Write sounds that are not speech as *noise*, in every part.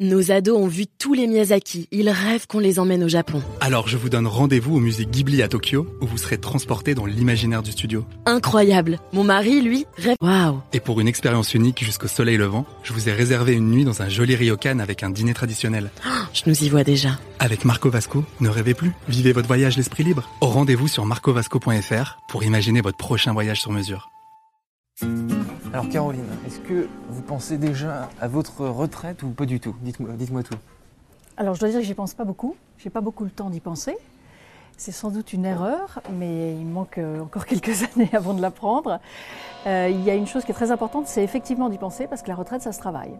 Nos ados ont vu tous les Miyazaki. Ils rêvent qu'on les emmène au Japon. Alors je vous donne rendez-vous au musée Ghibli à Tokyo, où vous serez transporté dans l'imaginaire du studio. Incroyable. Mon mari, lui, rêve. Waouh. Et pour une expérience unique jusqu'au soleil levant, je vous ai réservé une nuit dans un joli ryokan avec un dîner traditionnel. Je nous y vois déjà. Avec Marco Vasco, ne rêvez plus, vivez votre voyage l'esprit libre. Au rendez-vous sur marcovasco.fr pour imaginer votre prochain voyage sur mesure. Alors Caroline, est-ce que vous pensez déjà à votre retraite ou pas du tout? Dites-moi dites-moi tout. Alors je dois dire que j'y pense pas beaucoup. J'ai pas beaucoup le temps d'y penser. C'est sans doute une erreur, mais il manque euh, encore *laughs* quelques années avant de la prendre. Euh, il y a une chose qui est très importante, c'est effectivement d'y penser parce que la retraite, ça se travaille.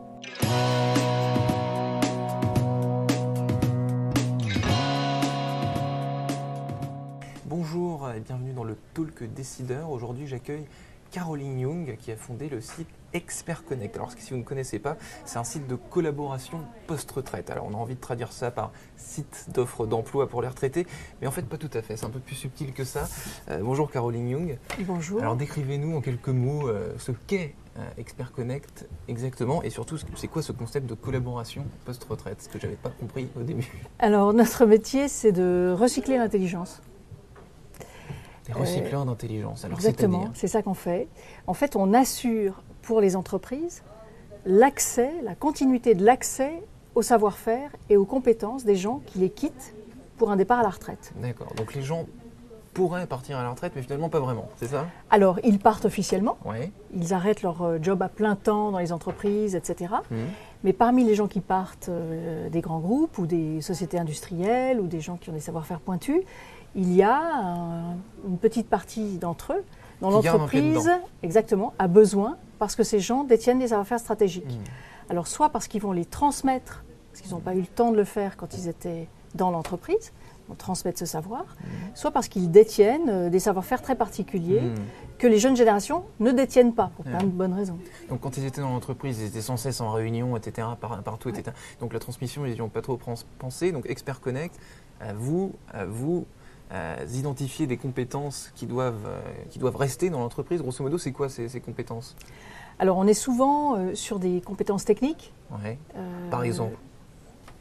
Bonjour et bienvenue dans le Talk Décideur. Aujourd'hui, j'accueille Caroline Young qui a fondé le site Expert Connect. Alors, si vous ne connaissez pas, c'est un site de collaboration post-retraite. Alors, on a envie de traduire ça par site d'offres d'emploi pour les retraités, mais en fait, pas tout à fait. C'est un peu plus subtil que ça. Euh, bonjour Caroline Young. Bonjour. Alors, décrivez-nous en quelques mots euh, ce qu'est euh, Expert Connect exactement et surtout, c'est quoi ce concept de collaboration post-retraite? Ce que j'avais pas compris au début. Alors notre métier, c'est de recycler l'intelligence. Les recycleurs d'intelligence. Exactement, c'est ça qu'on fait. En fait, on assure pour les entreprises l'accès, la continuité de l'accès au savoir-faire et aux compétences des gens qui les quittent pour un départ à la retraite. D'accord. Donc, les gens pourraient partir à la retraite, mais finalement pas vraiment, c'est ça? Alors, ils partent officiellement, Oui. ils arrêtent leur euh, job à plein temps dans les entreprises, etc. Mhm. Mais parmi les gens qui partent euh, des grands groupes ou des sociétés industrielles ou des gens qui ont des savoir-faire pointus, il y a un- une petite partie d'entre eux dont l'entreprise, exactement, a besoin parce que ces gens détiennent des savoir-faire stratégiques. Mhm. Alors soit parce qu'ils vont les transmettre, parce qu'ils n'ont pas eu le temps de le faire quand ils étaient dans l'entreprise, vont transmettre ce savoir, soit parce qu'ils détiennent euh, des savoir-faire très particuliers Mhm. que les jeunes générations ne détiennent pas, pour Ouais. plein de bonnes raisons. Donc quand ils étaient dans l'entreprise, ils étaient sans cesse en réunion, etc., par- partout, etc. Donc la transmission, ils n'y ont pas trop pens- pensé. Donc Expert Connect, à vous, à vous euh, identifier des compétences qui doivent, euh, qui doivent rester dans l'entreprise. Grosso modo, c'est quoi ces, ces compétences? Alors on est souvent euh, sur des compétences techniques. Ouais. euh, Par exemple?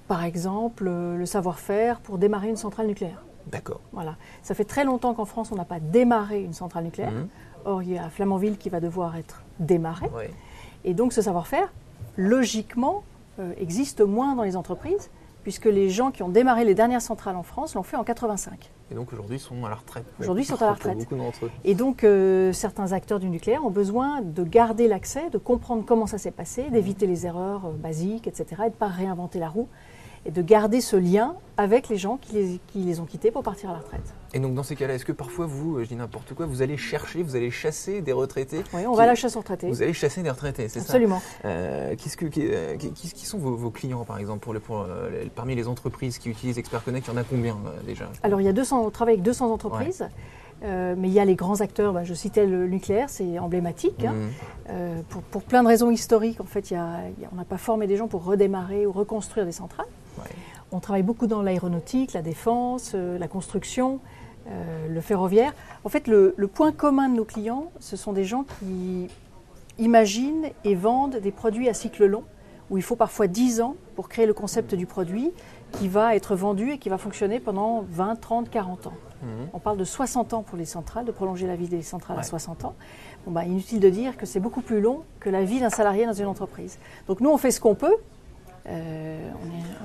Par exemple, le savoir-faire pour démarrer une centrale nucléaire. D'accord. Voilà. Ça fait très longtemps qu'en France, on n'a pas démarré une centrale nucléaire. Mhm. Or, il y a Flamanville qui va devoir être démarrée. Ouais. Et donc, ce savoir-faire, logiquement, existe moins dans les entreprises, puisque les gens qui ont démarré les dernières centrales en France l'ont fait en 85. Et donc aujourd'hui, ils sont à la retraite. Aujourd'hui, ils sont à la retraite. beaucoup d'entre eux. Et donc, euh, certains acteurs du nucléaire ont besoin de garder l'accès, de comprendre comment ça s'est passé, d'éviter les erreurs euh, basiques, etc., et de ne pas réinventer la roue, et de garder ce lien avec les gens qui les, qui les ont quittés pour partir à la retraite. Et donc dans ces cas-là, est-ce que parfois vous, euh, je dis n'importe quoi, vous allez chercher, vous allez chasser des retraités Oui, on qui- va à la chasse aux retraités. Vous allez chasser des retraités, c'est ça Absolument. Euh, qu'est-ce que, qui, euh, qui- sont vos, vos clients, par exemple, pour les- pour, euh, parmi les entreprises qui utilisent Expert Connect Il y en a combien euh, déjà? Alors, il y a 200, on travaille avec 200 entreprises, euh, mais il y a les grands acteurs. bah, je citais le nucléaire, c'est emblématique. hein. Euh, pour, pour plein de raisons historiques, en fait, y a- y a- on n'a pas formé des gens pour redémarrer ou reconstruire des centrales. On travaille beaucoup dans l'aéronautique, la défense, euh, la construction, euh, le ferroviaire. En fait, le, le point commun de nos clients, ce sont des gens qui imaginent et vendent des produits à cycle long, où il faut parfois 10 ans pour créer le concept du produit qui va être vendu et qui va fonctionner pendant 20, 30, 40 ans. Mhm. On parle de 60 ans pour les centrales, de prolonger la vie des centrales Ouais. à 60 ans. Bon, bah, inutile de dire que c'est beaucoup plus long que la vie d'un salarié dans une entreprise. Donc nous, on fait ce qu'on peut. Euh,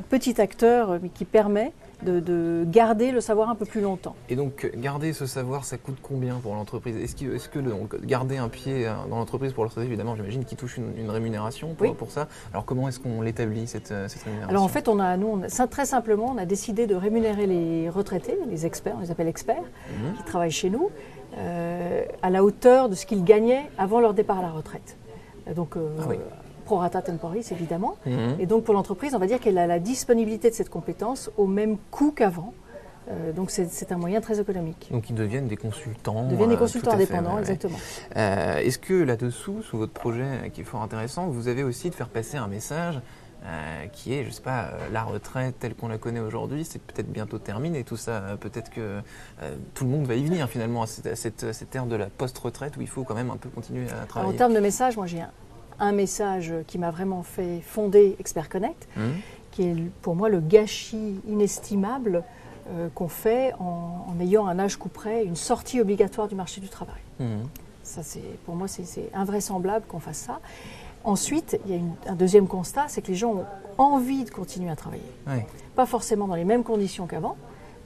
un petit acteur euh, mais qui permet de, de garder le savoir un peu plus longtemps. Et donc, garder ce savoir, ça coûte combien pour l'entreprise? Est-ce que, le- garder un pied euh, dans l'entreprise pour le retraité, évidemment, j'imagine qu'il touche une, une rémunération pour, Oui. pour ça? Alors, comment est-ce qu'on l'établit, cette, euh, cette rémunération? Alors en fait, on a, nous, on a- ça, très simplement, on a décidé de rémunérer les retraités, les experts, on les appelle experts, Mhm. qui travaillent chez nous, euh, à la hauteur de ce qu'ils gagnaient avant leur départ à la retraite. Donc, euh, Ah oui. Pro rata temporis, évidemment. Mhm. Et donc pour l'entreprise, on va dire qu'elle a la disponibilité de cette compétence au même coût qu'avant. Euh, donc c'est un moyen très économique. Donc, ils deviennent des consultants. Ils deviennent des euh, consultants fait, indépendants, exactement. Euh, Est-ce que là-dessous, sous votre projet qui est fort intéressant, vous avez aussi de faire passer un message qui est, je sais pas, la retraite telle qu'on la connaît aujourd'hui, c'est peut-être bientôt terminé et tout ça. Peut-être que tout le monde va y venir finalement à cette, à cette, à cette ère de la post-retraite où il faut quand même un peu continuer à Alors, en travailler. termes de message, moi j'ai un, un message qui m'a vraiment fait fonder Expert Connect, Mmh. qui est pour moi le gâchis inestimable euh, qu'on fait en, en ayant un âge coup près une sortie obligatoire du marché du travail. Mmh. Ça, c'est, pour moi, c'est, invraisemblable qu'on fasse ça. Ensuite, il y a une- un deuxième constat, c'est que les gens ont envie de continuer à travailler. Pas forcément dans les mêmes conditions qu'avant,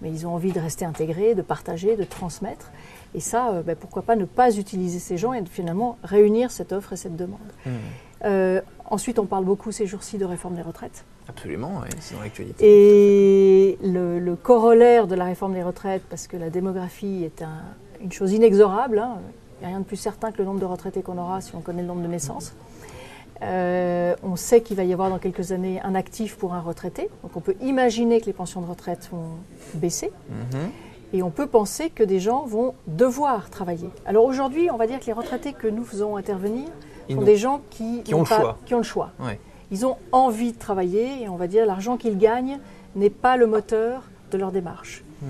mais ils ont envie de rester intégrés, de partager, de transmettre. Et ça, euh, ben, pourquoi pas ne pas utiliser ces gens et de finalement réunir cette offre et cette demande. Mmh. Euh, ensuite, on parle beaucoup ces jours-ci de réforme des retraites. Absolument, c'est dans l'actualité. Et le, le corollaire de la réforme des retraites, parce que la démographie est un- une chose inexorable, hein, il n'y a rien de plus certain que le nombre de retraités qu'on aura si on connaît le nombre de naissances. Euh, on sait qu'il va y avoir dans quelques années un actif pour un retraité, donc on peut imaginer que les pensions de retraite vont baisser. Mhm. Et on peut penser que des gens vont devoir travailler. Alors aujourd'hui, on va dire que les retraités que nous faisons intervenir sont des gens qui, qui ont le pas- choix. qui ont le choix. Ouais. Ils ont envie de travailler et on va dire l'argent qu'ils gagnent n'est pas le moteur de leur démarche. Mmh.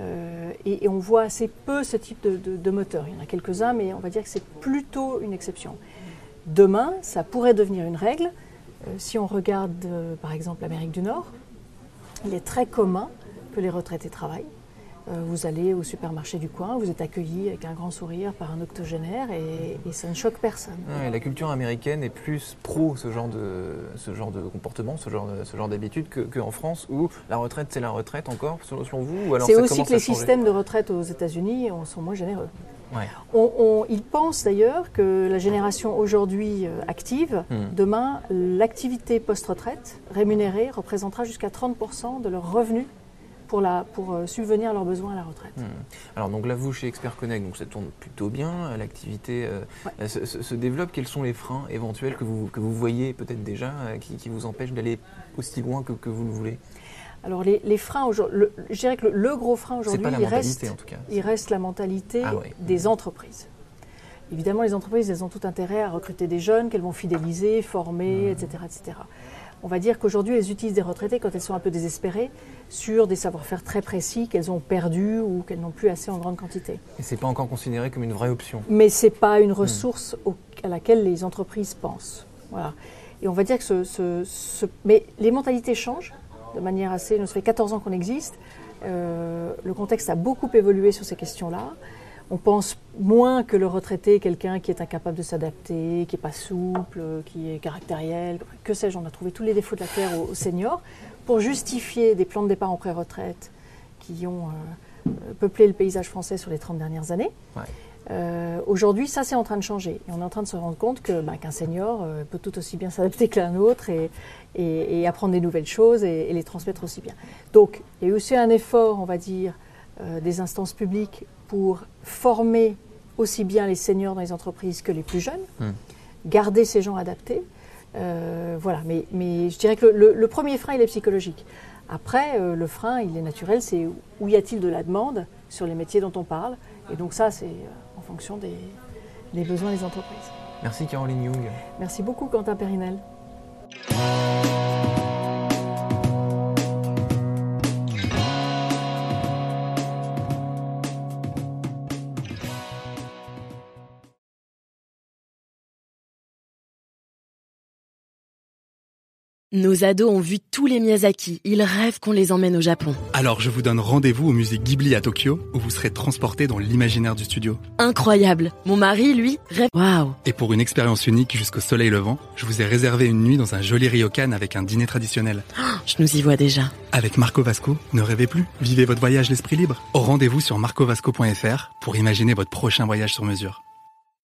Euh, et, et on voit assez peu ce type de, de, de moteur. Il y en a quelques-uns, mais on va dire que c'est plutôt une exception. Demain, ça pourrait devenir une règle. Euh, si on regarde euh, par exemple l'Amérique du Nord, il est très commun que les retraités travaillent. Euh, vous allez au supermarché du coin, vous êtes accueilli avec un grand sourire par un octogénaire et, et ça ne choque personne. Ouais, la culture américaine est plus pro ce genre de, ce genre de comportement, ce genre, de- ce genre d'habitude que- qu'en France où la retraite c'est la retraite encore, selon, vous C'est aussi que les systèmes de retraite aux États-Unis ont- sont moins généreux. Ouais. On, on- ils pensent d'ailleurs que la génération aujourd'hui euh, active, Hmm. demain, l'activité post-retraite rémunérée représentera jusqu'à 30% de leurs revenus pour, la, pour euh, subvenir à leurs besoins à la retraite. Hmm. Alors donc là vous chez Expert Connect, donc ça tourne plutôt bien, l'activité euh, Ouais. se, se- se développe. Quels sont les freins éventuels que vous, que vous voyez peut-être déjà euh, qui, qui vous empêchent d'aller aussi loin que, que vous le voulez? Alors les, les freins, aujourd'hui- le- je dirais que le, le gros frein C'est aujourd'hui, il reste, en tout cas. il reste la mentalité Ah des entreprises. Évidemment, les entreprises, elles ont tout intérêt à recruter des jeunes qu'elles vont fidéliser, former, Mmh. etc., etc. On va dire qu'aujourd'hui, elles utilisent des retraités quand elles sont un peu désespérées sur des savoir-faire très précis qu'elles ont perdus ou qu'elles n'ont plus assez en grande quantité. Et c'est pas encore considéré comme une vraie option. Mais ce n'est pas Mmh. une ressource au- à laquelle les entreprises pensent. Voilà. Et on va dire que ce, ce- ce- Mais les mentalités changent de manière assez... Nous, ça fait 14 ans qu'on existe. Euh, le contexte a beaucoup évolué sur ces questions-là. On pense moins que le retraité est quelqu'un qui est incapable de s'adapter, qui n'est pas souple, qui est caractériel, que sais-je, on a trouvé tous les défauts de la terre aux, seniors pour justifier des plans de départ en pré-retraite qui ont euh, peuplé le paysage français sur les 30 dernières années. Euh, Aujourd'hui, ça c'est en train de changer. Et on est en train de se rendre compte que bah, qu'un senior euh, peut tout aussi bien *laughs* s'adapter qu'un autre et, et- et apprendre des nouvelles choses et, et les transmettre aussi bien. Donc, il y a eu aussi un effort, on va dire, euh, des instances publiques pour former aussi bien les seniors dans les entreprises que les plus jeunes, Hmm. garder ces gens adaptés. Euh, voilà, mais, mais je dirais que le, le- le premier frein, il est psychologique. Après, euh, le frein, il est naturel, c'est où y a-t-il de la demande sur les métiers dont on parle? Et donc ça, c'est euh, fonction des, des besoins des entreprises. Merci Caroline Young. Merci beaucoup, Quentin Périnel. Nos ados ont vu tous les Miyazaki. Ils rêvent qu'on les emmène au Japon. Alors je vous donne rendez-vous au musée Ghibli à Tokyo, où vous serez transporté dans l'imaginaire du studio. Incroyable. Mon mari, lui, rêve. Waouh. Et pour une expérience unique jusqu'au soleil levant, je vous ai réservé une nuit dans un joli ryokan avec un dîner traditionnel. Je nous y vois déjà. Avec Marco Vasco, ne rêvez plus, vivez votre voyage l'esprit libre. Au rendez-vous sur marcovasco.fr pour imaginer votre prochain voyage sur mesure.